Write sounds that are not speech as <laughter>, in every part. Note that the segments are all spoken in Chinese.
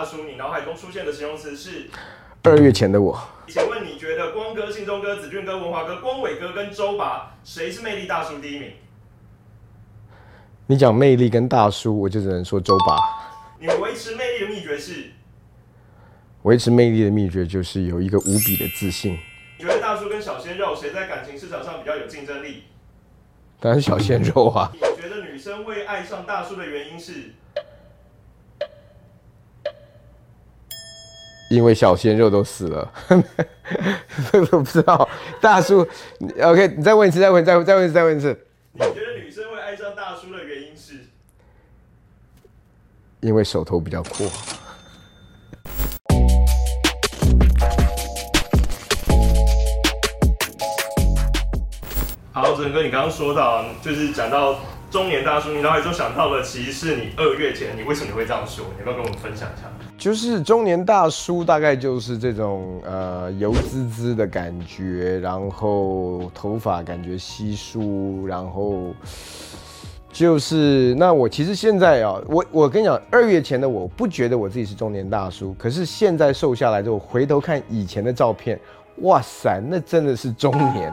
大叔，你脑海中出现的形容词是？二月前的我。请问你觉得光哥、信中哥、子俊哥、文华哥、光伟哥跟周拔，谁是魅力大叔第一名？你讲魅力跟大叔，我就只能说周拔。你维持魅力的秘诀是？维持魅力的秘诀就是有一个无比的自信。你觉得大叔跟小鲜肉谁在感情市场上比较有竞争力？当然是小鲜肉啊。你觉得女生会爱上大叔的原因是？因为小鲜肉都死了，<laughs> 我不知道。大叔，OK，你再问一次，再问，再再问一次，再问一次。你觉得女生会爱上大叔的原因是？因为手头比较阔。好，哲哥，你刚刚说到，就是讲到中年大叔，你脑海中想到的其实是你二月前，你为什么会这样说？你要不要跟我们分享一下？就是中年大叔，大概就是这种呃油滋滋的感觉，然后头发感觉稀疏，然后就是那我其实现在啊，我我跟你讲，二月前的我不觉得我自己是中年大叔，可是现在瘦下来之后，回头看以前的照片，哇塞，那真的是中年。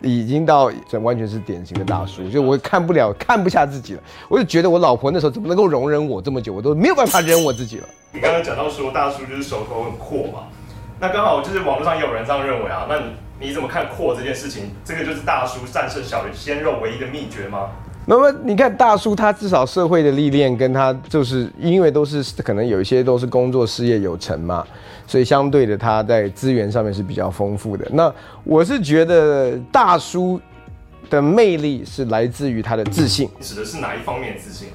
已经到这完全是典型的大叔，就我看不了看不下自己了，我就觉得我老婆那时候怎么能够容忍我这么久，我都没有办法忍我自己了。你刚刚讲到说大叔就是手头很阔嘛，那刚好就是网络上也有人这样认为啊，那你你怎么看阔这件事情？这个就是大叔战胜小鲜肉唯一的秘诀吗？那么你看大叔，他至少社会的历练跟他就是因为都是可能有一些都是工作事业有成嘛，所以相对的他在资源上面是比较丰富的。那我是觉得大叔的魅力是来自于他的自信，指的是哪一方面自信？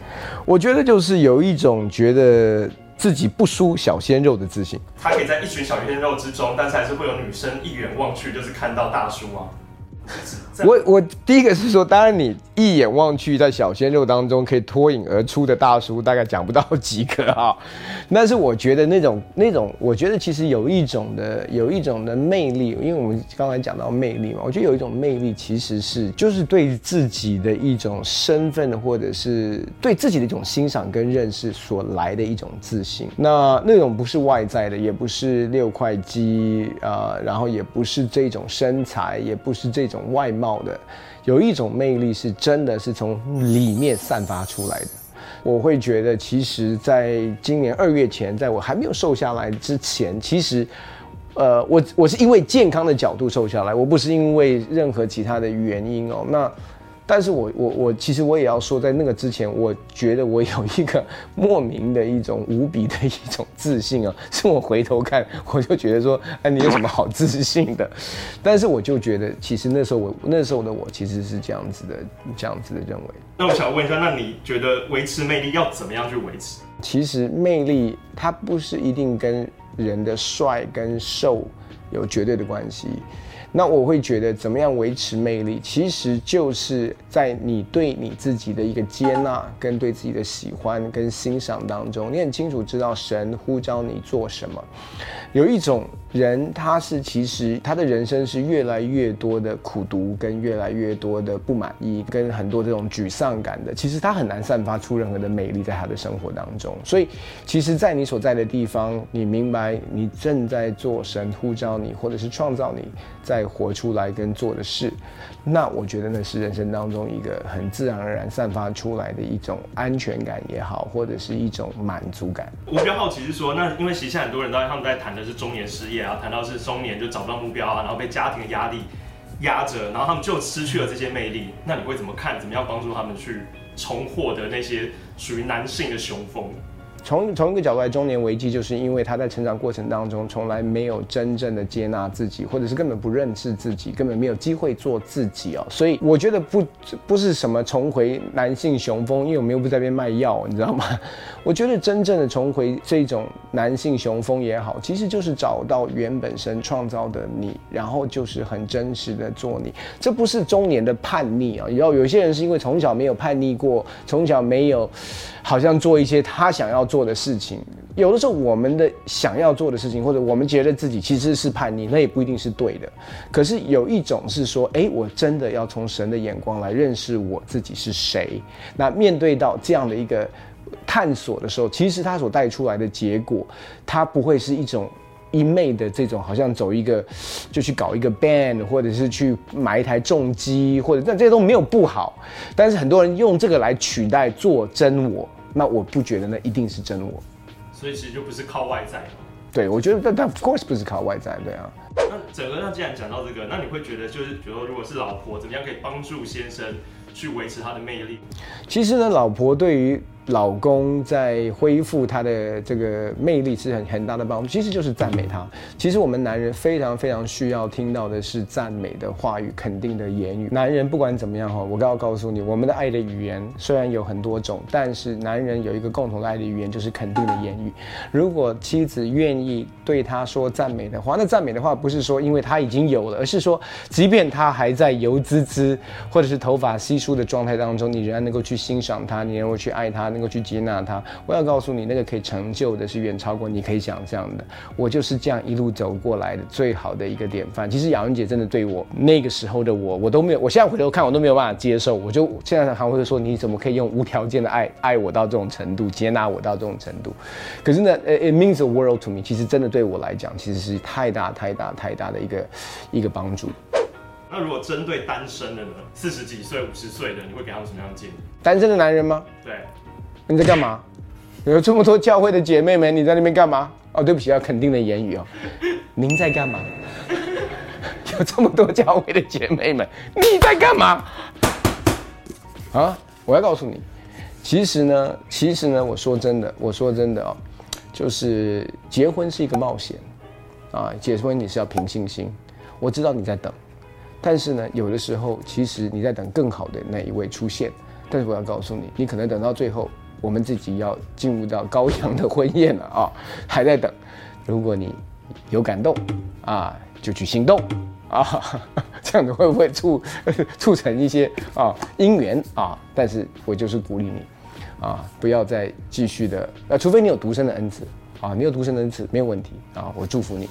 我觉得就是有一种觉得自己不输小鲜肉的自信。他可以在一群小鲜肉之中，但是还是会有女生一眼望去就是看到大叔啊。我我第一个是说，当然你一眼望去，在小鲜肉当中可以脱颖而出的大叔，大概讲不到几个啊。<laughs> 但是我觉得那种那种，我觉得其实有一种的有一种的魅力，因为我们刚才讲到魅力嘛，我觉得有一种魅力其实是就是对自己的一种身份，或者是对自己的一种欣赏跟认识所来的一种自信。那那种不是外在的，也不是六块肌啊，然后也不是这种身材，也不是这种。外貌的有一种魅力，是真真的是从里面散发出来的。我会觉得，其实在今年二月前，在我还没有瘦下来之前，其实，呃，我我是因为健康的角度瘦下来，我不是因为任何其他的原因哦。那。但是我我我其实我也要说，在那个之前，我觉得我有一个 <laughs> 莫名的一种无比的一种自信啊，<laughs> 是我回头看，我就觉得说，哎，你有什么好自信的？<laughs> 但是我就觉得，其实那时候我那时候的我其实是这样子的，这样子的认为。那我想问一下，那你觉得维持魅力要怎么样去维持？其实魅力它不是一定跟人的帅跟瘦有绝对的关系。那我会觉得，怎么样维持魅力，其实就是在你对你自己的一个接纳，跟对自己的喜欢跟欣赏当中，你很清楚知道神呼召你做什么。有一种人，他是其实他的人生是越来越多的苦读，跟越来越多的不满意，跟很多这种沮丧感的，其实他很难散发出任何的美丽在他的生活当中。所以，其实，在你所在的地方，你明白你正在做神呼召你，或者是创造你在。活出来跟做的事，那我觉得那是人生当中一个很自然而然散发出来的一种安全感也好，或者是一种满足感。我比较好奇是说，那因为其实很多人都他们在谈的是中年失业啊，谈到是中年就找不到目标啊，然后被家庭的压力压着，然后他们就失去了这些魅力。那你会怎么看？怎么样帮助他们去重获得那些属于男性的雄风？从从一个角度来，中年危机就是因为他在成长过程当中从来没有真正的接纳自己，或者是根本不认识自己，根本没有机会做自己哦。所以我觉得不不是什么重回男性雄风，因为我们又不在边卖药，你知道吗？<laughs> 我觉得真正的重回这种男性雄风也好，其实就是找到原本神创造的你，然后就是很真实的做你。这不是中年的叛逆啊！你知道有些人是因为从小没有叛逆过，从小没有。好像做一些他想要做做的事情，有的时候我们的想要做的事情，或者我们觉得自己其实是叛逆，那也不一定是对的。可是有一种是说，哎，我真的要从神的眼光来认识我自己是谁。那面对到这样的一个。探索的时候，其实它所带出来的结果，它不会是一种一昧的这种，好像走一个就去搞一个 band，或者是去买一台重机，或者但这些都没有不好。但是很多人用这个来取代做真我，那我不觉得那一定是真我。所以其实就不是靠外在。对，我觉得但但 of course 不是靠外在，对啊。那整个那既然讲到这个，那你会觉得就是比如说如果是老婆怎么样可以帮助先生去维持他的魅力？其实呢，老婆对于老公在恢复他的这个魅力是很很大的帮助，其实就是赞美他。其实我们男人非常非常需要听到的是赞美的话语、肯定的言语。男人不管怎么样哈，我都要告诉你，我们的爱的语言虽然有很多种，但是男人有一个共同的爱的语言就是肯定的言语。如果妻子愿意对他说赞美的话，那赞美的话不是说因为他已经有了，而是说即便他还在油滋滋或者是头发稀疏的状态当中，你仍然能够去欣赏他，你能够去爱他。能够去接纳他，我要告诉你，那个可以成就的是远超过你可以想象的。我就是这样一路走过来的最好的一个典范。其实雅文姐真的对我那个时候的我，我都没有，我现在回头看我都没有办法接受。我就现在还会说，你怎么可以用无条件的爱爱我到这种程度，接纳我到这种程度？可是呢，it means a world to me。其实真的对我来讲，其实是太大太大太大的一个一个帮助。那如果针对单身的呢？四十几岁、五十岁的，你会给他们什么样的建议？单身的男人吗？对。你在干嘛？有这么多教会的姐妹们，你在那边干嘛？哦，对不起，要肯定的言语哦。您在干嘛？<laughs> 有这么多教会的姐妹们，你在干嘛？啊！我要告诉你，其实呢，其实呢，我说真的，我说真的哦，就是结婚是一个冒险啊，结婚你是要凭信心。我知道你在等，但是呢，有的时候其实你在等更好的那一位出现。但是我要告诉你，你可能等到最后。我们自己要进入到高阳的婚宴了啊，还在等。如果你有感动啊，就去行动啊，<laughs> 这样子会不会促 <laughs> 促成一些啊姻缘啊？但是我就是鼓励你啊，不要再继续的，啊，除非你有独生的恩赐啊，你有独生的恩赐没有问题啊，我祝福你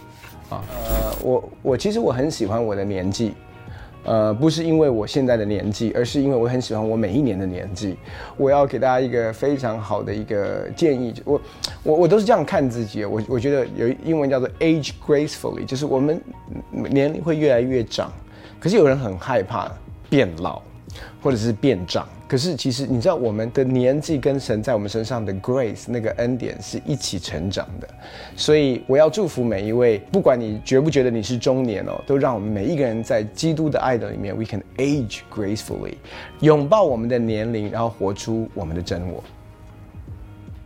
啊。呃，我我其实我很喜欢我的年纪。呃，不是因为我现在的年纪，而是因为我很喜欢我每一年的年纪。我要给大家一个非常好的一个建议，我我我都是这样看自己。我我觉得有英文叫做 age gracefully，就是我们年龄会越来越长，可是有人很害怕变老，或者是变长。可是其实你知道，我们的年纪跟神在我们身上的 grace 那个恩典是一起成长的，所以我要祝福每一位，不管你觉不觉得你是中年哦，都让我们每一个人在基督的爱的里面，we can age gracefully，拥抱我们的年龄，然后活出我们的真我。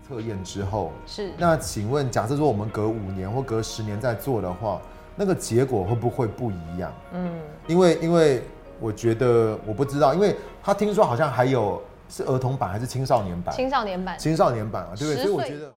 测验之后是，那请问，假设说我们隔五年或隔十年再做的话，那个结果会不会不一样？嗯，因为因为。我觉得我不知道，因为他听说好像还有是儿童版还是青少年版？青少年版，青少年版啊，对不对？所以我觉得。